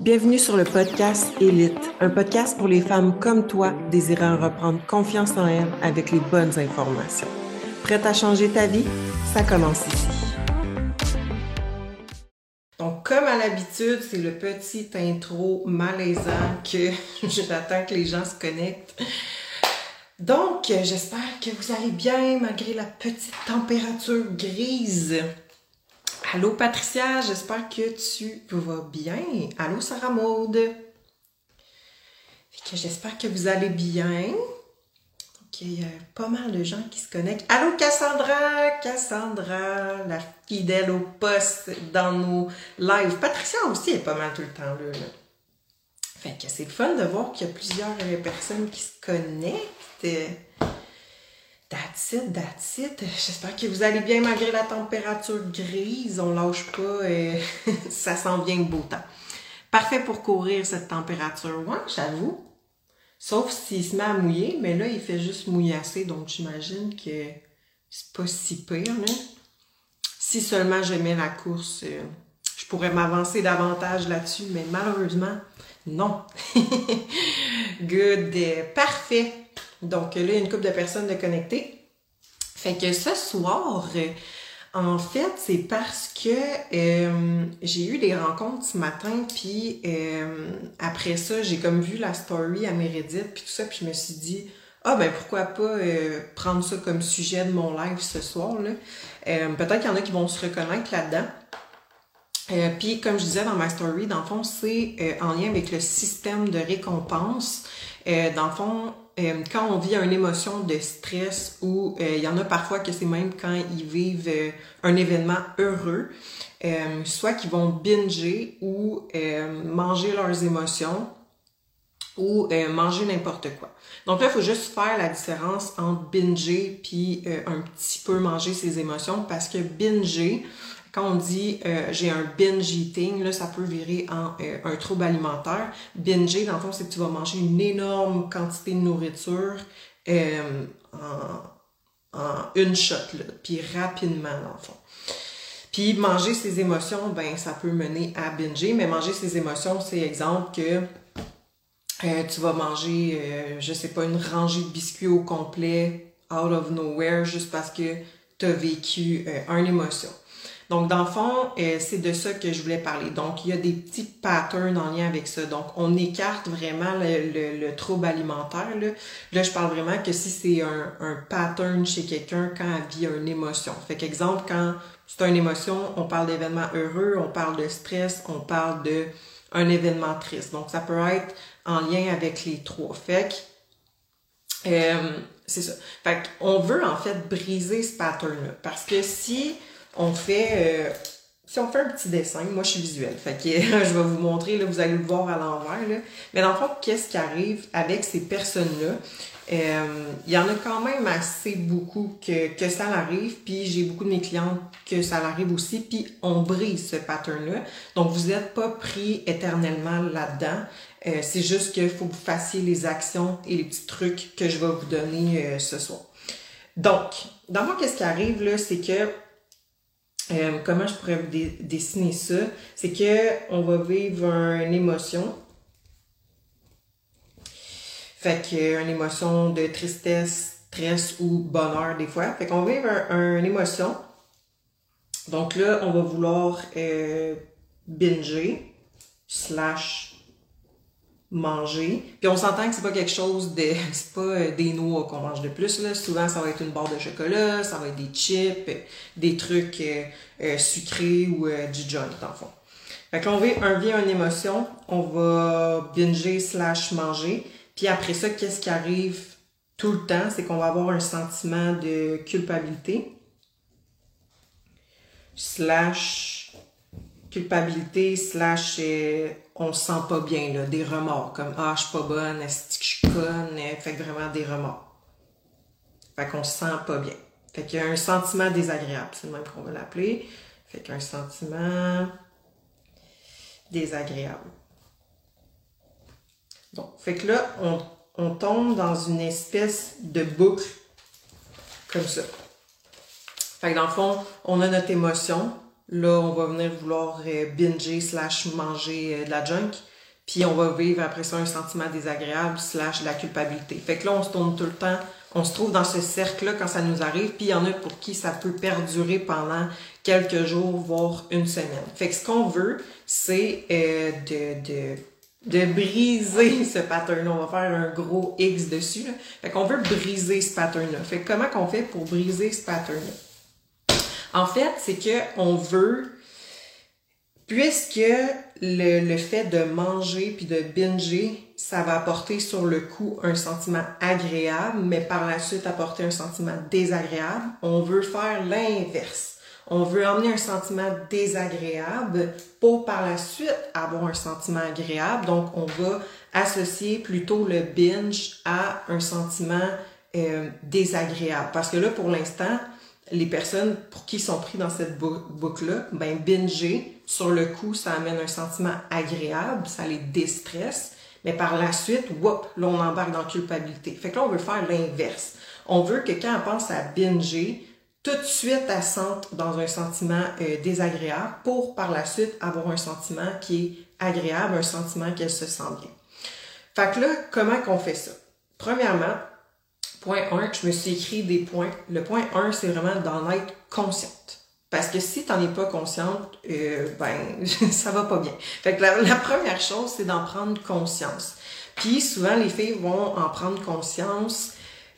Bienvenue sur le podcast Élite, un podcast pour les femmes comme toi désirant reprendre confiance en elles avec les bonnes informations. Prête à changer ta vie? Ça commence ici. Donc, comme à l'habitude, c'est le petit intro malaisant que j'attends que les gens se connectent. Donc, j'espère que vous allez bien malgré la petite température grise. Allô Patricia, j'espère que tu vas bien. Allô Sarah Maude. J'espère que vous allez bien. Il y a pas mal de gens qui se connectent. Allô Cassandra, Cassandra, la fidèle au poste dans nos lives. Patricia aussi est pas mal tout le temps là. Fait que c'est fun de voir qu'il y a plusieurs euh, personnes qui se connectent. That's it, that's it. J'espère que vous allez bien malgré la température grise. On lâche pas et ça sent bien le beau temps. Parfait pour courir cette température. Ouais, j'avoue. Sauf s'il se met à mouiller, mais là, il fait juste mouillasser, donc j'imagine que c'est pas si pire. Si seulement j'aimais la course, euh, je pourrais m'avancer davantage là-dessus, mais malheureusement, non. Good. Parfait. Donc là, il y a une couple de personnes de connecter. Fait que ce soir, en fait, c'est parce que euh, j'ai eu des rencontres ce matin, puis euh, après ça, j'ai comme vu la story à Meredith, puis tout ça, puis je me suis dit, ah ben pourquoi pas euh, prendre ça comme sujet de mon live ce soir, là. Peut-être qu'il y en a qui vont se reconnaître là-dedans. puis comme je disais dans ma story, dans le fond, c'est en lien avec le système de récompense. dans le fond, euh, quand on vit une émotion de stress ou euh, il y en a parfois que c'est même quand ils vivent euh, un événement heureux, soit qu'ils vont binger ou manger leurs émotions ou manger n'importe quoi. Donc là, il faut juste faire la différence entre binger puis un petit peu manger ses émotions parce que binger, quand on dit euh, j'ai un binge eating, là, ça peut virer en euh, un trouble alimentaire. Binger, dans le fond, c'est que tu vas manger une énorme quantité de nourriture euh, en, en, une shot, puis rapidement, dans le fond. Puis manger ses émotions, ben ça peut mener à binger, mais manger ses émotions, c'est exemple que tu vas manger, je sais pas, une rangée de biscuits au complet, out of nowhere, juste parce que tu as vécu une émotion. Donc, dans le fond, euh, c'est de ça que je voulais parler. Donc, il y a des petits patterns en lien avec ça. Donc, on écarte vraiment le, le, trouble alimentaire. Là. je parle vraiment que si c'est un, un pattern chez quelqu'un quand elle vit une émotion. Fait qu'exemple, quand c'est une émotion, on parle d'événements heureux, on parle de stress, on parle de un événement triste. Donc, ça peut être en lien avec les trois. Fait euh, c'est ça. Fait qu'on veut en fait briser ce pattern-là. Parce que si on fait, euh, si on fait un petit dessin, moi je suis visuelle, fait que je vais vous montrer, là, vous allez le voir à l'envers. Mais dans le fond, qu'est-ce qui arrive avec ces personnes-là? Euh, il y en a quand même assez beaucoup que, que ça arrive, puis j'ai beaucoup de mes clientes que ça arrive aussi, puis on brise ce pattern-là. Donc, vous n'êtes pas pris éternellement là-dedans. Euh, c'est juste qu'il faut que vous fassiez les actions et les petits trucs que je vais vous donner ce soir. Donc, dans moi, qu'est-ce qui arrive là, c'est que euh, comment je pourrais vous dessiner ça? C'est que on va vivre une émotion. Fait que une émotion de tristesse, stress ou bonheur des fois. Fait qu'on va vivre une émotion. Donc là, on va vouloir euh, binger slash manger. Puis on s'entend que c'est pas quelque chose de. C'est pas euh, des noix qu'on mange de plus. Là. Souvent, ça va être une barre de chocolat, ça va être des chips, des trucs euh, euh, sucrés ou du joint, dans le fond. Fait que là, on vit un vient une émotion, on va binger slash manger. Puis après ça, qu'est-ce qui arrive tout le temps? C'est qu'on va avoir un sentiment de culpabilité slash culpabilité slash on se sent pas bien, là, des remords, comme Ah, je suis pas bonne, est-ce que je suis conne, fait que vraiment des remords. Fait qu'on se sent pas bien. Fait qu'il y a un sentiment désagréable, c'est le même qu'on va l'appeler. Fait qu'un sentiment désagréable. Donc, fait que là, on, on tombe dans une espèce de boucle comme ça. Fait que dans le fond, on a notre émotion, là, on va venir vouloir euh, binger slash manger euh, de la junk. Puis on va vivre après ça un sentiment désagréable slash la culpabilité. Fait que là, on se tourne tout le temps, on se trouve dans ce cercle-là quand ça nous arrive. Puis il y en a pour qui ça peut perdurer pendant quelques jours, voire une semaine. Fait que ce qu'on veut, c'est euh, de, de de briser ce pattern-là. On va faire un gros X dessus. Là. Fait qu'on veut briser ce pattern-là. Fait que comment qu'on fait pour briser ce pattern-là? En fait, c'est que on veut, puisque le, le, fait de manger puis de binger, ça va apporter sur le coup un sentiment agréable, mais par la suite apporter un sentiment désagréable, on veut faire l'inverse. On veut emmener un sentiment désagréable pour par la suite avoir un sentiment agréable. Donc, on va associer plutôt le binge à un sentiment euh, désagréable. Parce que là, pour l'instant, les personnes pour qui sont pris dans cette boucle-là, ben binger, sur le coup, ça amène un sentiment agréable, ça les déstresse, mais par la suite, whoop, là, on embarque dans culpabilité. Fait que là, on veut faire l'inverse. On veut que quand on pense à binger, tout de suite, elle sente dans un sentiment euh, désagréable pour par la suite avoir un sentiment qui est agréable, un sentiment qu'elle se sent bien. Fait que là, comment qu'on fait ça? Premièrement, point 1, je me suis écrit des points. Le point 1, c'est vraiment d'en être consciente. Parce que si tu n'en es pas consciente, euh, ben, ça va pas bien. Fait que la, première chose, c'est d'en prendre conscience. Puis souvent, les filles vont en prendre conscience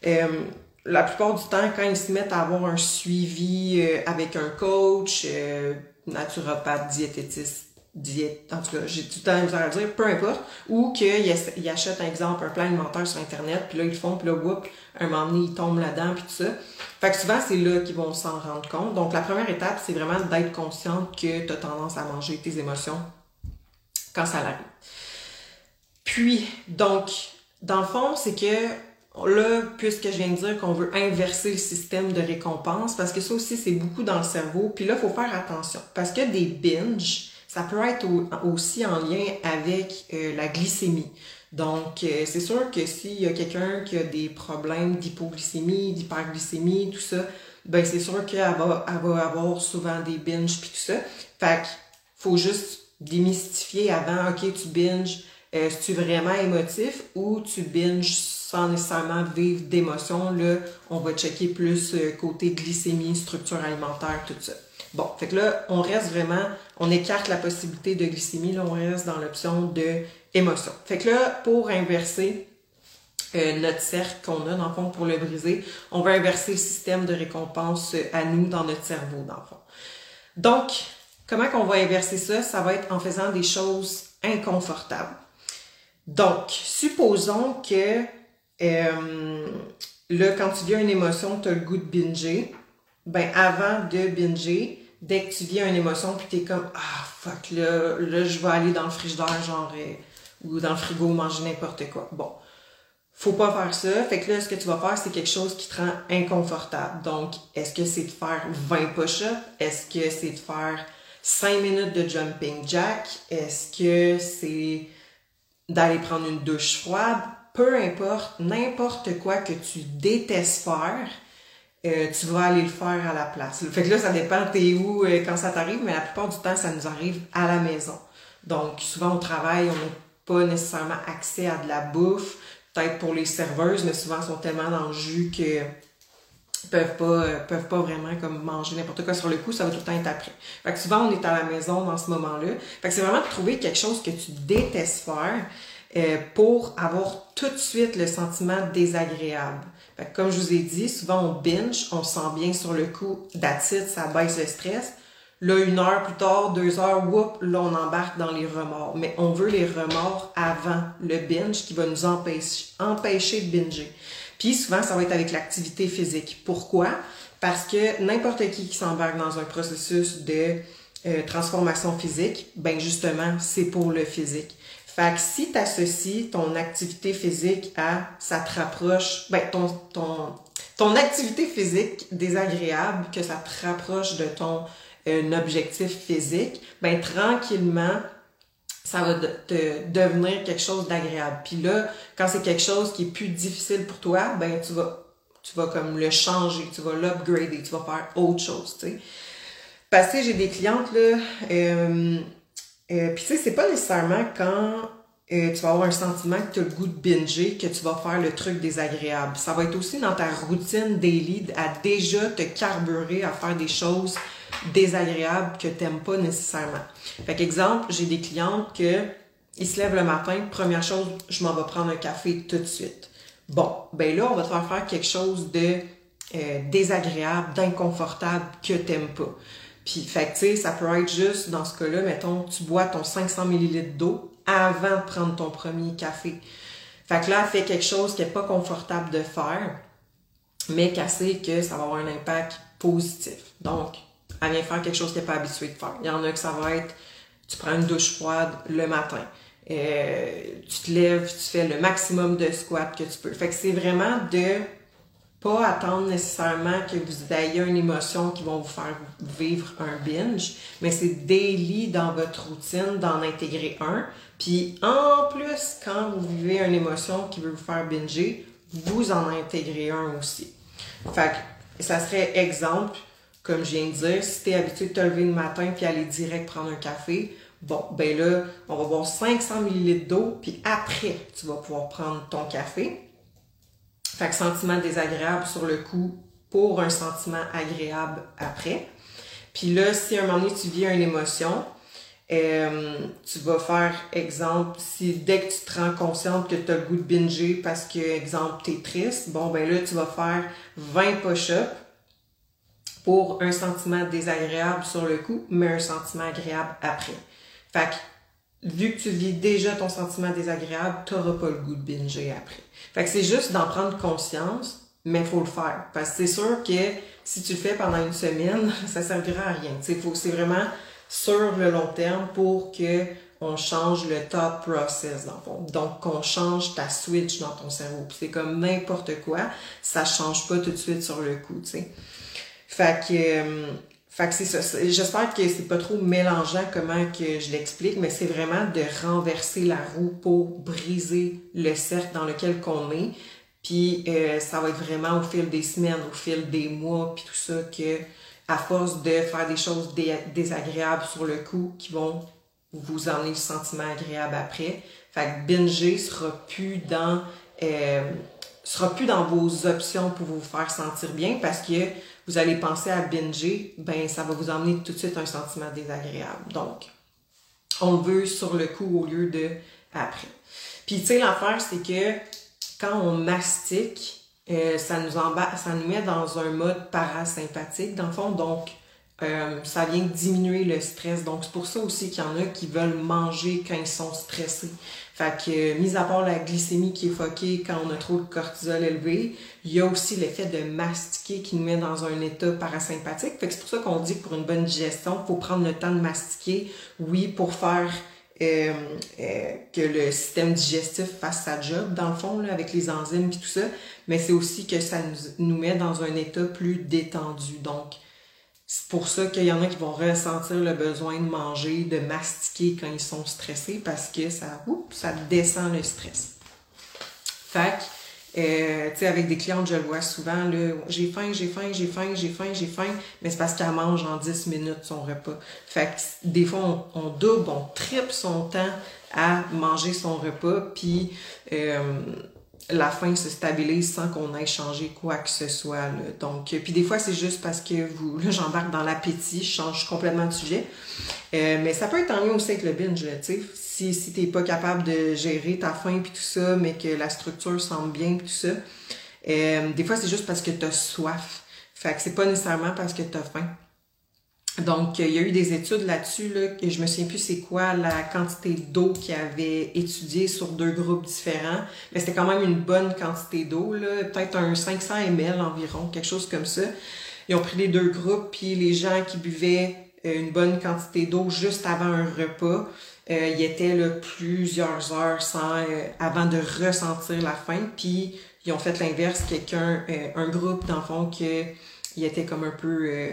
euh, la plupart du temps, quand ils se mettent à avoir un suivi euh, avec un coach, euh, naturopathe, diététiste, diète, en tout cas, j'ai tout le temps à dire, peu importe, ou qu'ils achètent, un exemple, un plan alimentaire sur Internet, puis là, ils font, puis là, whoop, un moment donné, ils tombent là-dedans, puis tout ça. Fait que souvent, c'est là qu'ils vont s'en rendre compte. Donc, la première étape, c'est vraiment d'être consciente que tu as tendance à manger tes émotions quand ça arrive. Puis, donc, dans le fond, c'est que Là, puisque je viens de dire qu'on veut inverser le système de récompense, parce que ça aussi, c'est beaucoup dans le cerveau. Puis là, il faut faire attention. Parce que des binges, ça peut être aussi en lien avec euh, la glycémie. Donc, euh, c'est sûr que s'il y a quelqu'un qui a des problèmes d'hypoglycémie, d'hyperglycémie, tout ça, ben c'est sûr qu'elle va, avoir souvent des binges puis tout ça. Fait qu'il faut juste démystifier avant, ok, tu binges, euh, tu vraiment émotif ou tu binges sans nécessairement vivre d'émotions. Là, on va checker plus euh, côté glycémie, structure alimentaire, tout ça. Bon, fait que là, on reste vraiment, on écarte la possibilité de glycémie, là, on reste dans l'option de émotion. Fait que là, pour inverser euh, notre cercle qu'on a, dans le fond, pour le briser, on va inverser le système de récompense à nous dans notre cerveau, dans le fond. Donc, comment qu'on va inverser ça? Ça va être en faisant des choses inconfortables. Donc, supposons que euh, là, quand tu vis une émotion, tu as le goût de binger. Ben, avant de binger, dès que tu vis une émotion, puis t'es comme Ah fuck, là, là, je vais aller dans le frigidaire, genre, euh, ou dans le frigo manger n'importe quoi. Bon. Faut pas faire ça. Fait que là, ce que tu vas faire, c'est quelque chose qui te rend inconfortable. Donc, est-ce que c'est de faire 20 push-ups? Est-ce que c'est de faire 5 minutes de jumping jack? Est-ce que c'est d'aller prendre une douche froide? peu importe, n'importe quoi que tu détestes faire, euh, tu vas aller le faire à la place. Fait que là, ça dépend t'es où euh, quand ça t'arrive, mais la plupart du temps, ça nous arrive à la maison. Donc, souvent au travail, on n'a pas nécessairement accès à de la bouffe. Peut-être pour les serveuses, mais souvent, elles sont tellement dans le jus que peuvent pas euh, peuvent pas vraiment comme manger n'importe quoi sur le coup, ça va tout le temps être après. Fait que souvent on est à la maison dans ce moment-là. Fait que c'est vraiment de trouver quelque chose que tu détestes faire euh, pour avoir tout de suite le sentiment désagréable. Comme je vous ai dit, souvent on binge, on se sent bien sur le coup, d'attitude, ça baisse le stress. Là, une heure plus tard, deux heures, whoop, là, on embarque dans les remords. Mais on veut les remords avant le binge qui va nous empêcher, empêcher de binger. Puis souvent, ça va être avec l'activité physique. Pourquoi? Parce que n'importe qui qui s'embarque dans un processus de euh, transformation physique, ben justement, c'est pour le physique. Fait que si tu associes ton activité physique à ça te rapproche, ben ton, activité physique désagréable, que ça te rapproche de ton euh, objectif physique, ben tranquillement, ça va te devenir quelque chose d'agréable. Puis là, quand c'est quelque chose qui est plus difficile pour toi, ben tu vas tu vas comme le changer, tu vas l'upgrader, tu vas faire autre chose, tu sais. Parce que j'ai des clientes, là, euh, euh, puis tu sais, c'est pas nécessairement quand euh, tu vas avoir un sentiment que tu as le goût de binger que tu vas faire le truc désagréable. Ça va être aussi dans ta routine daily à déjà te carburer à faire des choses désagréables que tu n'aimes pas nécessairement. Fait qu'exemple, j'ai des clientes que ils se lèvent le matin, première chose, je m'en vais prendre un café tout de suite. Bon, ben là, on va te faire faire quelque chose de euh, désagréable, d'inconfortable que t'aimes pas. Puis, fait tu sais, ça peut être juste, dans ce cas-là, mettons, tu bois ton 500 ml d'eau avant de prendre ton premier café. Fait que là, elle fait quelque chose qui est pas confortable de faire, mais qu'elle sait que ça va avoir un impact positif. Donc, elle vient faire quelque chose qu'elle n'est pas habituée de faire. Il y en a que ça va être, tu prends une douche froide le matin. Euh, tu te lèves, tu fais le maximum de squats que tu peux. Fait que c'est vraiment de pas attendre nécessairement que vous ayez une émotion qui va vous faire vivre un binge, mais c'est daily dans votre routine d'en intégrer un. Puis en plus, quand vous vivez une émotion qui veut vous faire binger, vous en intégrez un aussi. Fait que ça serait exemple, comme je viens de dire, si tu es habitué de te lever le matin puis aller direct prendre un café, bon, ben là, on va boire 500 ml d'eau, puis après, tu vas pouvoir prendre ton café. Fait que sentiment désagréable sur le coup pour un sentiment agréable après. Puis là, si à un moment donné tu vis une émotion, euh, tu vas faire, exemple, si dès que tu te rends consciente que tu as le goût de binger parce que, exemple, tu es triste, bon, ben là, tu vas faire 20 push-ups pour un sentiment désagréable sur le coup, mais un sentiment agréable après. Fait que vu que tu vis déjà ton sentiment désagréable, tu n'auras pas le goût de binger après. Fait que c'est juste d'en prendre conscience, mais faut le faire. Parce que c'est sûr que si tu le fais pendant une semaine, ça servira à rien. C'est vraiment sur le long terme pour que on change le top process dans le fond. Donc, qu'on change ta switch dans ton cerveau. c'est comme n'importe quoi, ça change pas tout de suite sur le coup, tu sais. Fait que, euh, fait que c'est ça. J'espère que c'est pas trop mélangeant comment que je l'explique, mais c'est vraiment de renverser la roue pour briser le cercle dans lequel qu'on est. Puis euh, ça va être vraiment au fil des semaines, au fil des mois, puis tout ça, que à force de faire des choses désagréables sur le coup qui vont vous emmener le sentiment agréable après. Fait que binger sera plus dans euh, sera plus dans vos options pour vous faire sentir bien parce que vous allez penser à binger, ben ça va vous emmener tout de suite un sentiment désagréable. Donc, on veut sur le coup au lieu de après. Puis tu sais, l'affaire, c'est que quand on mastique, euh, ça, nous ça nous met dans un mode parasympathique, dans le fond. Donc, euh, ça vient diminuer le stress. Donc, c'est pour ça aussi qu'il y en a qui veulent manger quand ils sont stressés. Fait que, mis à part la glycémie qui est foquée quand on a trop de cortisol élevé, il y a aussi l'effet de mastiquer qui nous met dans un état parasympathique. Fait que c'est pour ça qu'on dit que pour une bonne digestion, il faut prendre le temps de mastiquer, oui, pour faire euh, euh, que le système digestif fasse sa job, dans le fond, là, avec les enzymes et tout ça, mais c'est aussi que ça nous, nous met dans un état plus détendu. Donc, c'est pour ça qu'il y en a qui vont ressentir le besoin de manger, de mastiquer quand ils sont stressés parce que ça, oups, ça descend le stress. Fait que, euh, tu sais, avec des clientes, je le vois souvent, là, j'ai faim, j'ai faim, j'ai faim, j'ai faim, j'ai faim, mais c'est parce qu'elle mange en 10 minutes son repas. Fait que des fois, on, double, on triple son temps à manger son repas, puis euh, la faim se stabilise sans qu'on ait changé quoi que ce soit. Donc, puis des fois, c'est juste parce que vous, là, j'embarque dans l'appétit, je change complètement de sujet. Euh, mais ça peut être en lien aussi avec le binge, tu sais. Si, si t'es pas capable de gérer ta faim puis tout ça, mais que la structure semble bien puis tout ça, euh, des fois, c'est juste parce que t'as soif. Fait que c'est pas nécessairement parce que t'as faim. Donc, il y a eu des études là-dessus, là, que je me souviens plus c'est quoi la quantité d'eau qu'ils avaient étudiée sur deux groupes différents, mais c'était quand même une bonne quantité d'eau, peut-être un 500 ml environ, quelque chose comme ça. Ils ont pris les deux groupes, puis les gens qui buvaient euh, une bonne quantité d'eau juste avant un repas, euh, ils étaient là, plusieurs heures sans, euh, avant de ressentir la faim, puis ils ont fait l'inverse, quelqu'un, euh, un groupe d'enfants qui était comme un peu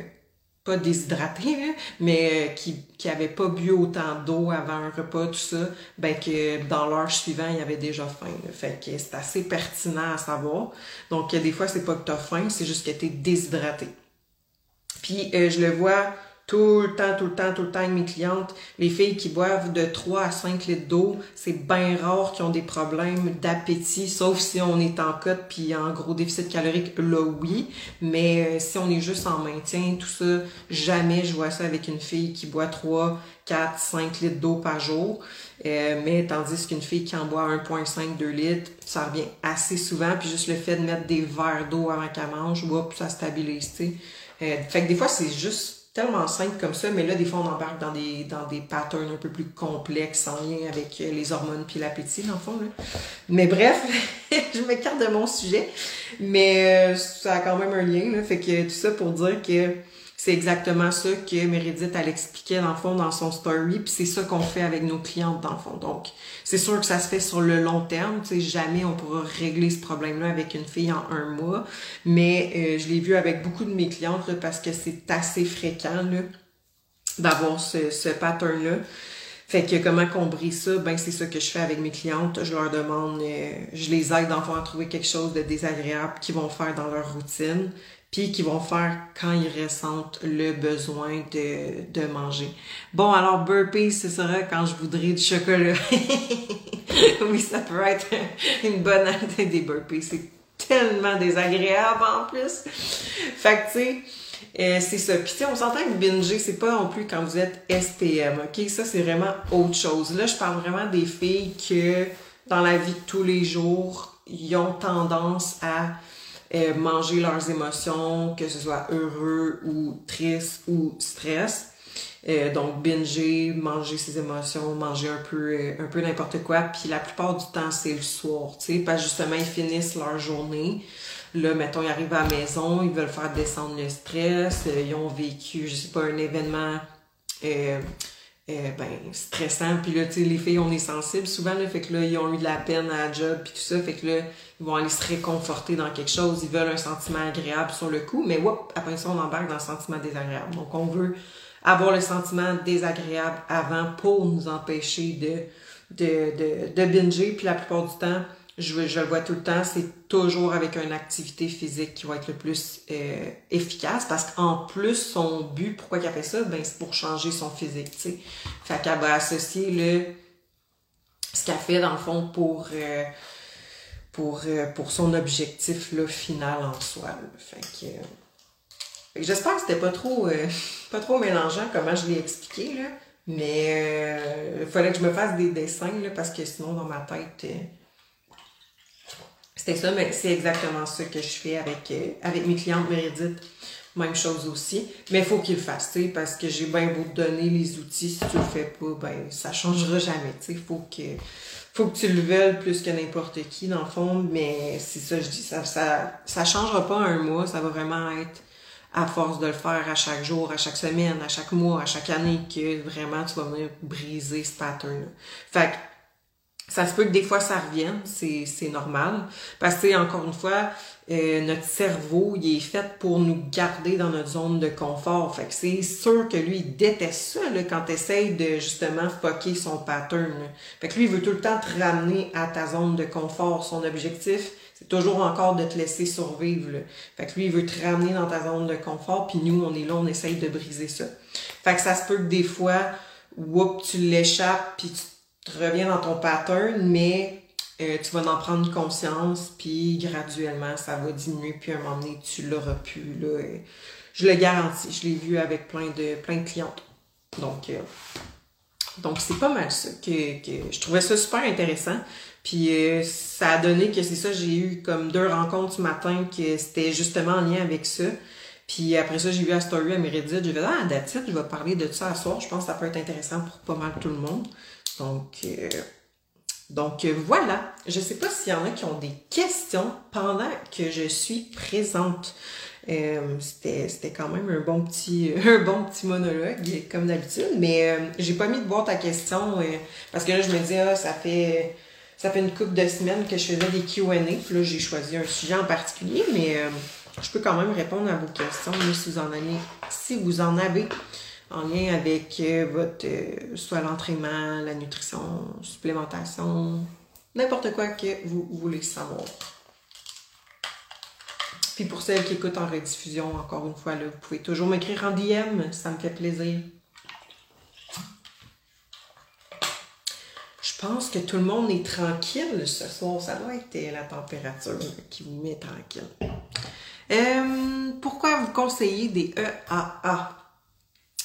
pas déshydraté, mais euh, qui avait pas bu autant d'eau avant un repas, tout ça, ben que dans l'heure suivante, il avait déjà faim. Fait que c'est assez pertinent à savoir. Donc, des fois, c'est pas que tu as faim, c'est juste que tu es déshydraté. Puis, euh, je le vois tout le temps, tout le temps, tout le temps avec mes clientes. Les filles qui boivent de 3 à 5 litres d'eau, c'est bien rare qu'ils ont des problèmes d'appétit, sauf si on est en cote puis en gros déficit calorique, là oui. Mais euh, si on est juste en maintien, tout ça, jamais je vois ça avec une fille qui boit 3, 4, 5 litres d'eau par jour. Euh, mais tandis qu'une fille qui en boit 1,5, 2 litres, ça revient assez souvent. Puis juste le fait de mettre des verres d'eau avant qu'elle mange, oups, ça stabilise, tu sais. Euh, fait que des fois, c'est juste tellement simple comme ça, mais là, des fois, on embarque dans des, dans des patterns un peu plus complexes en lien avec euh, les hormones puis l'appétit, dans le fond. Là. Mais bref, je m'écarte de mon sujet, mais euh, ça a quand même un lien. Là, fait que tout ça pour dire que c'est exactement ça que Meredith, elle expliquait dans le fond dans son story, puis c'est ça qu'on fait avec nos clientes dans le fond. Donc, c'est sûr que ça se fait sur le long terme, tu sais, jamais on pourra régler ce problème-là avec une fille en un mois, mais euh, je l'ai vu avec beaucoup de mes clientes parce que c'est assez fréquent d'avoir ce, ce pattern-là. Fait que comment qu'on brise ça, ben c'est ça que je fais avec mes clientes. Je leur demande, euh, je les aide dans à trouver quelque chose de désagréable qu'ils vont faire dans leur routine puis qui vont faire quand ils ressentent le besoin de, de manger. Bon, alors burpees, ce sera quand je voudrais du chocolat. oui, ça peut être une bonne idée des burpees. C'est tellement désagréable en plus. Fait que, tu sais, euh, c'est ça. Puis, on s'entend que binger, c'est pas non plus quand vous êtes SPM, OK? Ça, c'est vraiment autre chose. Là, je parle vraiment des filles que, dans la vie de tous les jours, ils ont tendance à euh, manger leurs émotions, que ce soit heureux ou triste ou stress. Euh, donc binger, manger ses émotions, manger un peu euh, un peu n'importe quoi. Puis la plupart du temps, c'est le soir, tu sais, parce justement, ils finissent leur journée. Là, mettons, ils arrivent à la maison, ils veulent faire descendre le stress, ils ont vécu, je sais pas, un événement euh, ben, stressant. Puis là, tu sais, les filles, on est sensibles souvent, là, fait que là, ils ont eu de la peine à la job, puis tout ça, fait que là, ils vont aller se réconforter dans quelque chose, ils veulent un sentiment agréable sur le coup, mais whoop, après ça, on embarque dans le sentiment désagréable. Donc, on veut avoir le sentiment désagréable avant pour nous empêcher de, de, de, de binger, puis la plupart du temps, je, je le vois tout le temps, c'est toujours avec une activité physique qui va être le plus euh, efficace parce qu'en plus, son but, pourquoi a fait ça, ben, c'est pour changer son physique, tu sais. Fait qu'elle va associer le, ce qu'elle fait dans le fond pour, euh, pour, euh, pour son objectif là, final en soi. Fait que, j'espère que c'était pas trop, pas trop mélangeant comment je l'ai expliqué, là. Mais il fallait que je me fasse des dessins là, parce que sinon dans ma tête c'était ça, mais c'est exactement ça que je fais avec, euh, avec mes clientes Meredith. Même chose aussi. Mais il faut qu'ils le fassent, parce que j'ai bien beau te donner les outils. Si tu le fais pas, ben, ça changera jamais, Il faut que, faut que tu le veuilles plus que n'importe qui, dans le fond. Mais c'est ça, je dis, ça, ça, ça changera pas un mois. Ça va vraiment être à force de le faire à chaque jour, à chaque semaine, à chaque mois, à chaque année, que vraiment tu vas venir briser ce pattern-là. Fait que, ça se peut que des fois ça revienne, c'est, normal. Parce que, encore une fois, euh, notre cerveau, il est fait pour nous garder dans notre zone de confort. Fait que c'est sûr que lui, il déteste ça là, quand tu essayes de justement fucker son pattern. Fait que lui, il veut tout le temps te ramener à ta zone de confort. Son objectif, c'est toujours encore de te laisser survivre. Là. Fait que lui, il veut te ramener dans ta zone de confort, puis nous, on est là, on essaye de briser ça. Fait que ça se peut que des fois, whoop, tu l'échappes, puis tu reviens dans ton pattern, mais euh, tu vas en prendre conscience, puis graduellement, ça va diminuer, puis à un moment donné, tu l'auras plus. Là, je le garantis, je l'ai vu avec plein de, plein de clientes. Donc, euh, donc c'est pas mal ça. Que, que, je trouvais ça super intéressant. Puis euh, ça a donné que c'est ça, j'ai eu comme deux rencontres ce matin que c'était justement en lien avec ça. Puis après ça, j'ai vu la story à Meredith. J'ai dit, ah, that's je vais parler de ça à soir. Je pense que ça peut être intéressant pour pas mal tout le monde. Donc, euh, donc euh, voilà. Je ne sais pas s'il y en a qui ont des questions pendant que je suis présente. Euh, c'était quand même un bon petit un bon petit monologue comme d'habitude mais j'ai pas mis de boîte à questions parce que là je me dis ah, ça fait ça fait une couple de semaines que je faisais des Q&A puis là j'ai choisi un sujet en particulier mais je peux quand même répondre à vos questions si vous en avez si vous en avez en lien avec euh, votre euh, soit l'entraînement, la nutrition, supplémentation, n'importe quoi que vous voulez savoir. Puis pour celles qui écoutent en rediffusion, encore une fois, là, vous pouvez toujours m'écrire en DM, ça me fait plaisir. Je pense que tout le monde est tranquille ce soir. Ça doit être la température qui vous met tranquille. Euh, pourquoi vous conseillez des EAA?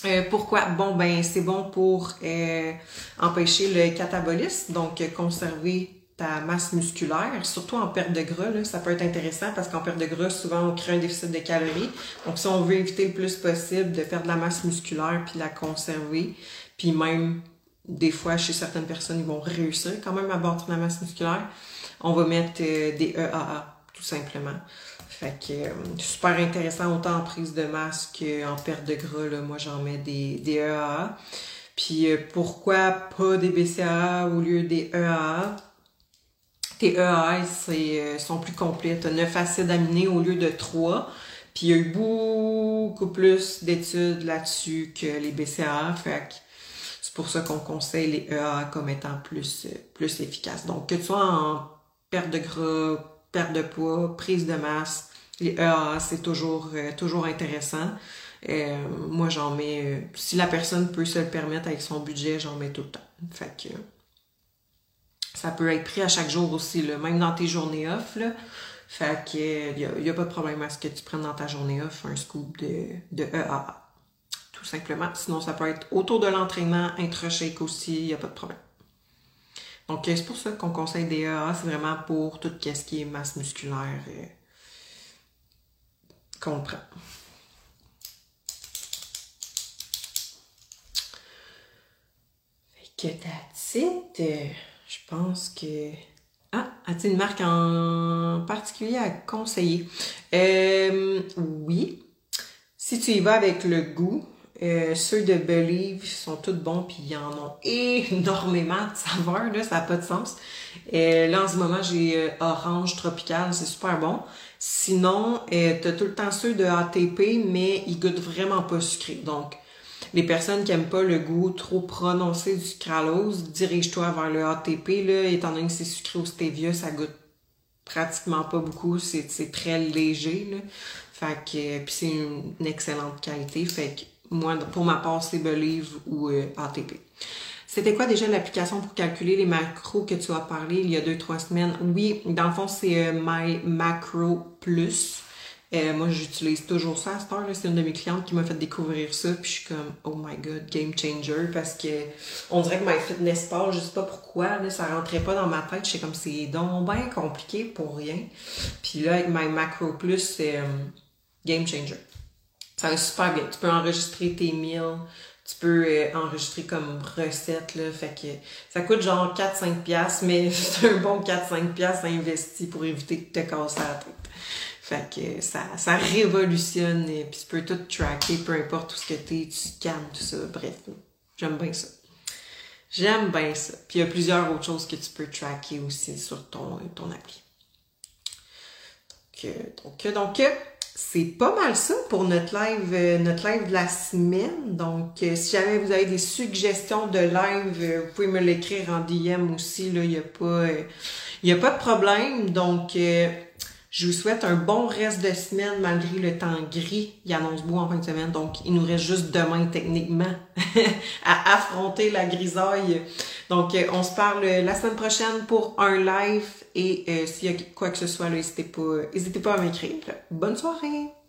Euh, pourquoi? Bon, ben, c'est bon pour euh, empêcher le catabolisme, donc conserver ta masse musculaire, surtout en perte de gras, ça peut être intéressant parce qu'en perte de gras, souvent on crée un déficit de calories. Donc si on veut éviter le plus possible de perdre la masse musculaire puis la conserver, puis même des fois chez certaines personnes, ils vont réussir quand même à bâtir la masse musculaire, on va mettre des EAA tout simplement. Fait que euh, super intéressant autant en prise de masse qu'en perte de gras. Là. Moi, j'en mets des, des EAA. Puis euh, pourquoi pas des BCAA au lieu des EAA? Tes EAA euh, sont plus complets. Tu as 9 acides aminés au lieu de 3. Puis il y a eu beaucoup plus d'études là-dessus que les BCAA. Fait que c'est pour ça qu'on conseille les EAA comme étant plus, plus efficaces. Donc, que tu sois en perte de gras, perte de poids, prise de masse, les EAA, c'est toujours, euh, toujours intéressant. Euh, moi, j'en mets, euh, si la personne peut se le permettre avec son budget, j'en mets tout le temps. Fait que ça peut être pris à chaque jour aussi, même dans tes journées off. Là. Fait que il n'y a, pas de problème à ce que tu prennes dans ta journée off un scoop de, de EAA. Tout simplement. Sinon, ça peut être autour de l'entraînement, intra-shake aussi, il n'y a pas de problème. Donc, c'est pour ça qu'on conseille des EAA, c'est vraiment pour tout ce qui est masse musculaire comprends. Fait que that's Je pense que. Ah, as-tu une marque en particulier à conseiller? Euh, oui. Si tu y vas avec le goût, euh, ceux de Believe sont tous bons, puis ils en ont énormément de saveurs, là, ça n'a pas de sens. Euh, là, en ce moment, j'ai Orange Tropical, c'est super bon. Sinon, euh, tu as tout le temps ceux de ATP, mais ils goûtent vraiment pas sucré. Donc, les personnes qui aiment pas le goût trop prononcé du sucralose, dirige-toi vers le ATP. Là, étant donné que c'est sucré au stevia, ça goûte pratiquement pas beaucoup. C'est très léger. Là. Fait que, puis c'est une, excellente qualité. Fait que moi, pour ma part, c'est Believe ou euh, ATP. C'était quoi déjà l'application pour calculer les macros que tu as parlé il y a deux, trois semaines? Oui, dans le fond, c'est euh, My Macro Plus. Euh, moi, j'utilise toujours ça à cette heure. C'est une de mes clientes qui m'a fait découvrir ça. Puis je suis comme, oh my god, game changer. Parce que on dirait que MyFitnessPal, je sais pas pourquoi, là, ça rentrait pas dans ma tête. Je sais comme, c'est donc bien compliqué pour rien. Puis là, avec My Macro Plus, c'est euh, game changer. Ça va super bien. Tu peux enregistrer tes meals tu peux euh, enregistrer comme recette là fait que ça coûte genre 4 5 pièces mais c'est un bon 4 5 pièces investi pour éviter de te casser la tête. Fait que ça, ça révolutionne et puis tu peux tout tracker peu importe où ce que t'es, tu scannes tout ça. Bref, j'aime bien ça. J'aime bien ça. Puis il y a plusieurs autres choses que tu peux tracker aussi sur ton, ton appli. Donc, donc, donc c'est pas mal ça pour notre live, euh, notre live de la semaine. Donc, euh, si jamais vous avez des suggestions de live, euh, vous pouvez me l'écrire en DM aussi. Là, il n'y a pas, il a pas de problème. Donc, je vous souhaite un bon reste de semaine malgré le temps gris. Il annonce beau en fin de semaine, donc il nous reste juste demain techniquement à affronter la grisaille. Donc on se parle la semaine prochaine pour un live et s'il y a quoi que ce soit, n'hésitez pas, pas à m'écrire. Bonne soirée!